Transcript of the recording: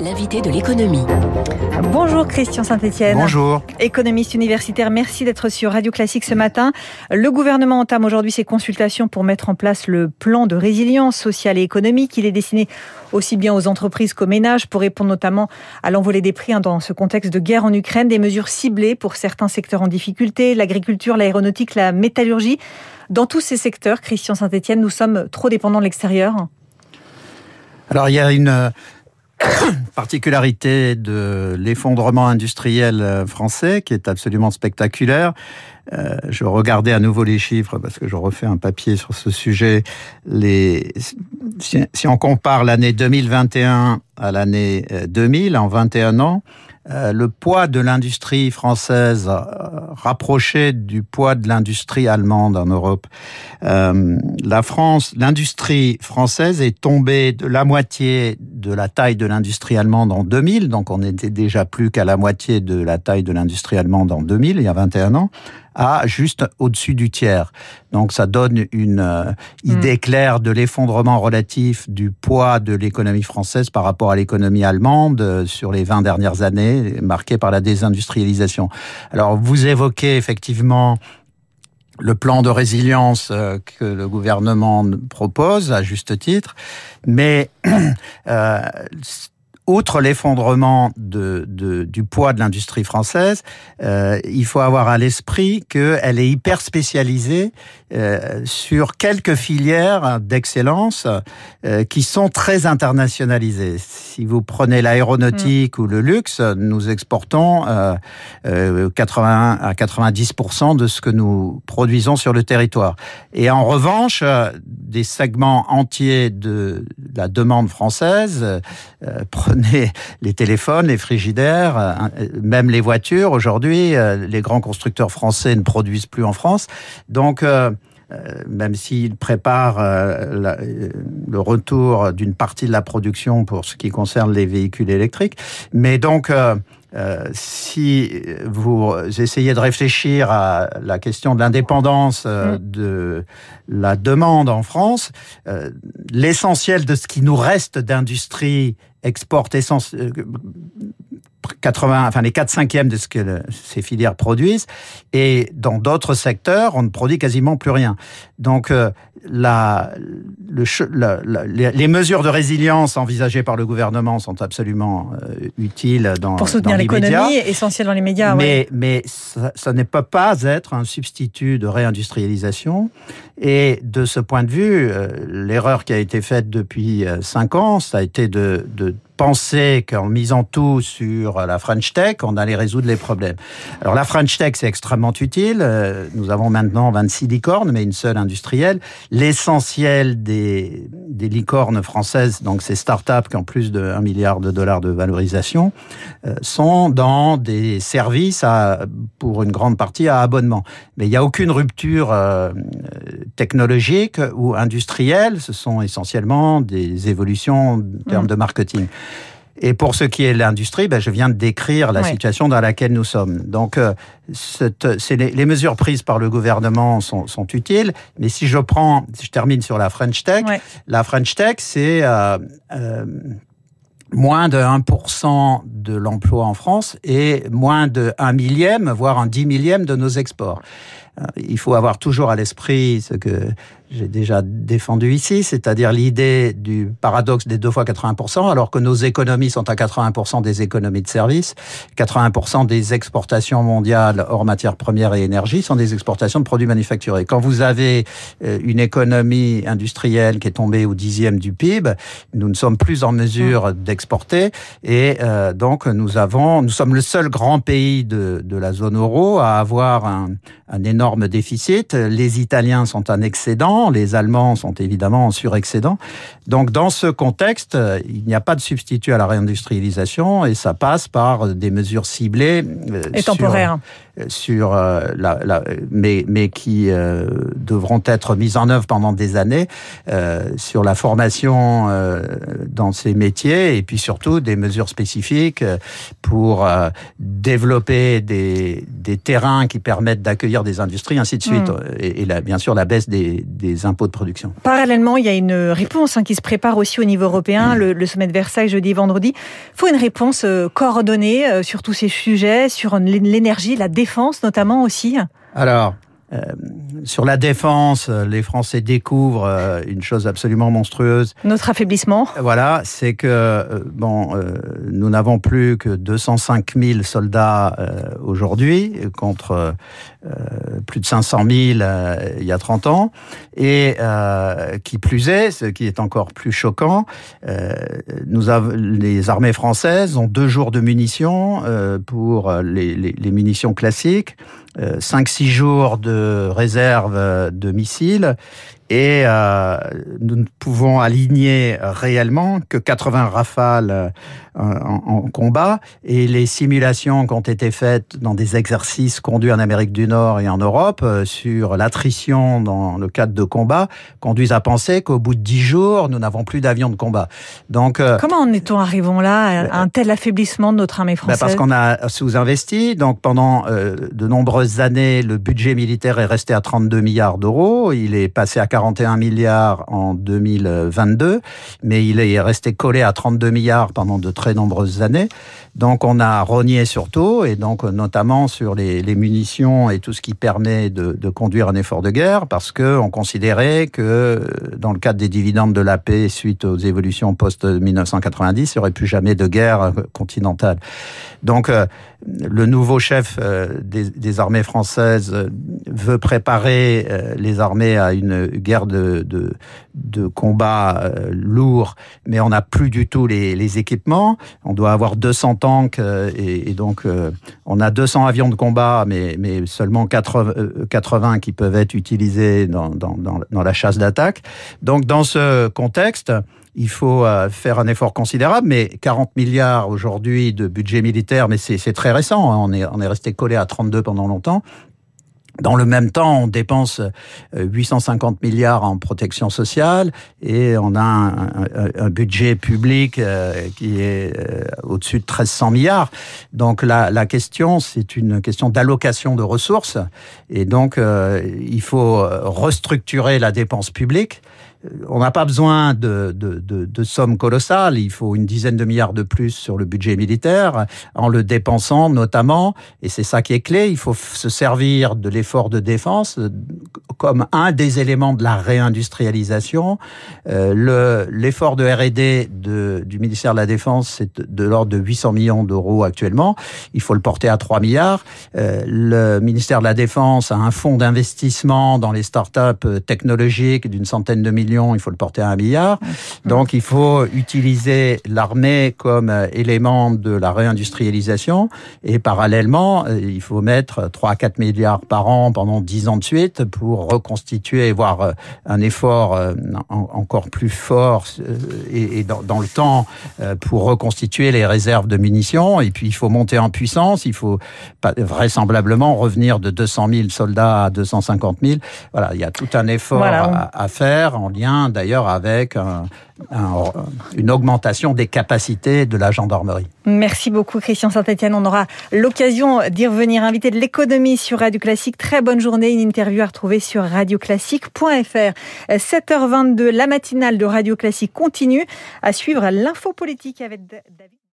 L'invité de l'économie. Bonjour Christian Saint-Etienne. Bonjour. Économiste universitaire, merci d'être sur Radio Classique ce matin. Le gouvernement entame aujourd'hui ses consultations pour mettre en place le plan de résilience sociale et économique. Il est destiné aussi bien aux entreprises qu'aux ménages pour répondre notamment à l'envolée des prix hein, dans ce contexte de guerre en Ukraine. Des mesures ciblées pour certains secteurs en difficulté, l'agriculture, l'aéronautique, la métallurgie. Dans tous ces secteurs, Christian Saint-Etienne, nous sommes trop dépendants de l'extérieur alors il y a une particularité de l'effondrement industriel euh, français qui est absolument spectaculaire. Euh, je regardais à nouveau les chiffres parce que je refais un papier sur ce sujet. Les, si, on compare l'année 2021 à l'année 2000, euh, en 21 ans, le poids de l'industrie française rapproché du poids de l'industrie allemande en Europe. Euh, la France, l'industrie française est tombée de la moitié de la taille de l'industrie allemande en 2000, donc on était déjà plus qu'à la moitié de la taille de l'industrie allemande en 2000, il y a 21 ans à juste au-dessus du tiers. Donc ça donne une euh, idée hmm. claire de l'effondrement relatif du poids de l'économie française par rapport à l'économie allemande euh, sur les 20 dernières années, marquée par la désindustrialisation. Alors vous évoquez effectivement le plan de résilience euh, que le gouvernement propose à juste titre, mais euh, outre l'effondrement de, de, du poids de l'industrie française, euh, il faut avoir à l'esprit qu'elle est hyper spécialisée euh, sur quelques filières d'excellence euh, qui sont très internationalisées. Si vous prenez l'aéronautique mm. ou le luxe, nous exportons 80 euh, à 90% de ce que nous produisons sur le territoire. Et en revanche, des segments entiers de la demande française, les téléphones, les frigidaires, même les voitures. Aujourd'hui, les grands constructeurs français ne produisent plus en France. Donc, euh, même s'il prépare euh, euh, le retour d'une partie de la production pour ce qui concerne les véhicules électriques. Mais donc, si vous essayez de réfléchir à la question de l'indépendance mm. de la demande en France, l'essentiel de ce qui nous reste d'industrie exporte essentiellement 80, enfin les 4 cinquièmes de ce que ces filières produisent, et dans d'autres secteurs, on ne produit quasiment plus rien. Donc, euh, la, le, la, les mesures de résilience envisagées par le gouvernement sont absolument euh, utiles dans pour soutenir l'économie, essentiel dans les médias. Mais, mais ça, ça ne peut pas être un substitut de réindustrialisation. Et de ce point de vue, euh, l'erreur qui a été faite depuis 5 ans, ça a été de, de penser qu'en misant tout sur la French Tech, on allait résoudre les problèmes. Alors la French Tech, c'est extrêmement utile. Euh, nous avons maintenant 26 licornes, mais une seule industrielle. L'essentiel des, des licornes françaises, donc ces startups qui ont plus de 1 milliard de dollars de valorisation, euh, sont dans des services à, pour une grande partie à abonnement. Mais il n'y a aucune rupture euh, technologique ou industrielle. Ce sont essentiellement des évolutions en termes mmh. de marketing. Et pour ce qui est de l'industrie, ben, je viens de décrire la situation dans laquelle nous sommes. Donc, euh, les, les, mesures prises par le gouvernement sont, sont, utiles. Mais si je prends, si je termine sur la French Tech, la French Tech, c'est euh, euh, moins de 1% de l'emploi en France et moins de 1 millième, voire un 10 millième de nos exports. Euh, il faut avoir toujours à l'esprit ce que j'ai déjà défendu ici, c'est-à-dire l'idée du paradoxe des deux fois 80%, alors que nos économies sont à 80% des économies de services, 80% des exportations mondiales hors matières premières et énergie sont des exportations de produits manufacturés. Quand vous avez euh, une économie industrielle qui est tombée au dixième du PIB, nous ne sommes plus en mesure mmh. d'exporter et euh, donc nous avons, nous sommes le seul grand pays de, de la zone euro à avoir un, un énorme déficit. Les Italiens sont en excédent les Allemands sont évidemment en surexcédent. Donc dans ce contexte, il n'y a pas de substitut à la réindustrialisation et ça passe par des mesures ciblées euh, et temporaires. Sur la, la, mais, mais qui devront être mises en œuvre pendant des années sur la formation dans ces métiers et puis surtout des mesures spécifiques pour développer des, des terrains qui permettent d'accueillir des industries, ainsi de suite. Mm. Et, et bien sûr la baisse des, des impôts de production. Parallèlement, il y a une réponse hein, qui se prépare aussi au niveau européen, mm. le, le, sommet de Versailles jeudi et vendredi. Il faut une réponse euh, coordonnée euh, sur tous ces sujets, sur l'énergie, la défense notamment aussi. Alors, euh, sur la défense, euh, les Français découvrent euh, une chose absolument monstrueuse. Notre affaiblissement. Voilà, c'est que bon, nous n'avons plus que 205 000 soldats aujourd'hui contre plus de 500 000 il y a 30 ans, et qui plus est, ce qui est encore plus choquant, nous avons les armées françaises ont deux jours de munitions pour les, les, les munitions classiques 5-6 euh, jours de réserve euh, de missiles et euh, nous ne pouvons aligner réellement que 80 rafales euh, en, en, combat et les simulations qui ont été faites dans des exercices conduits en Amérique du Nord et en Europe euh, sur l'attrition dans le cadre de combat conduisent à penser qu'au bout de 10 jours, nous n'avons plus d'avions de combat. Donc euh, comment en est-on arrivons là à un tel affaiblissement de notre armée ben, française Parce qu'on a sous-investi. Donc pendant de nombreuses années, le budget militaire est resté à 32 milliards d'euros. Il est passé à 41 milliards en 2022, mais il est resté collé à 32 milliards pendant de très nombreuses années. Donc on a rogné sur tout, et donc notamment sur les, munitions et tout ce qui permet de, conduire un effort de guerre, parce que on considérait que dans le cadre des dividendes de la paix suite aux évolutions post-1990, il n'y aurait plus jamais de guerre continentale. Donc euh, le nouveau chef euh, des, armées françaises euh, veut préparer les armées à une guerre de, de, de combat lourd, mais on n'a plus du tout les, équipements. On doit avoir 200 tanks et, et donc on a 200 avions de combat, mais, mais seulement 80, 80 qui peuvent être utilisés dans, dans, la chasse d'attaque. Donc dans ce contexte, il faut euh, faire un effort considérable, mais 40 milliards aujourd'hui de budget militaire, mais c'est très récent, hein. on, est, on est resté collé à 32 pendant longtemps. Dans le même temps, on dépense 850 euh, milliards en protection sociale et on a un, budget public euh, qui est au-dessus de 1300 milliards. Donc la question, c'est une question d'allocation de ressources et donc il faut restructurer la dépense publique on n'a pas besoin de, de, de, de, sommes colossales. Il faut une dizaine de milliards de plus sur le budget militaire, en le dépensant notamment, et c'est ça qui est clé, il faut se servir de l'effort de défense comme un des éléments de la réindustrialisation. Euh, l'effort de R&D du ministère de la Défense, c'est de, l'ordre de 800 millions d'euros actuellement. Il faut le porter à 3 milliards. Euh, le ministère de la Défense a un fonds d'investissement dans les startups technologiques d'une centaine de millions il faut le porter à un milliard. Donc il faut utiliser l'armée comme euh, élément de la réindustrialisation et parallèlement, euh, il faut mettre 3 à 4 milliards par an pendant 10 ans de suite pour reconstituer, voire euh, un effort encore plus fort et dans le temps pour reconstituer les réserves de munitions. Et puis il faut monter en puissance, il faut vraisemblablement revenir de 200 000 soldats à 250 000. Voilà, il y a tout un effort à, à faire en lien d'ailleurs avec un, un, une augmentation des capacités de la gendarmerie. Merci beaucoup Christian Saint-Etienne. On aura l'occasion d'y revenir. Invité de l'économie sur Radio Classique. Très bonne journée. Une interview à retrouver sur radioclassique.fr. 7h22, la matinale de Radio Classique continue à suivre l'info politique avec David.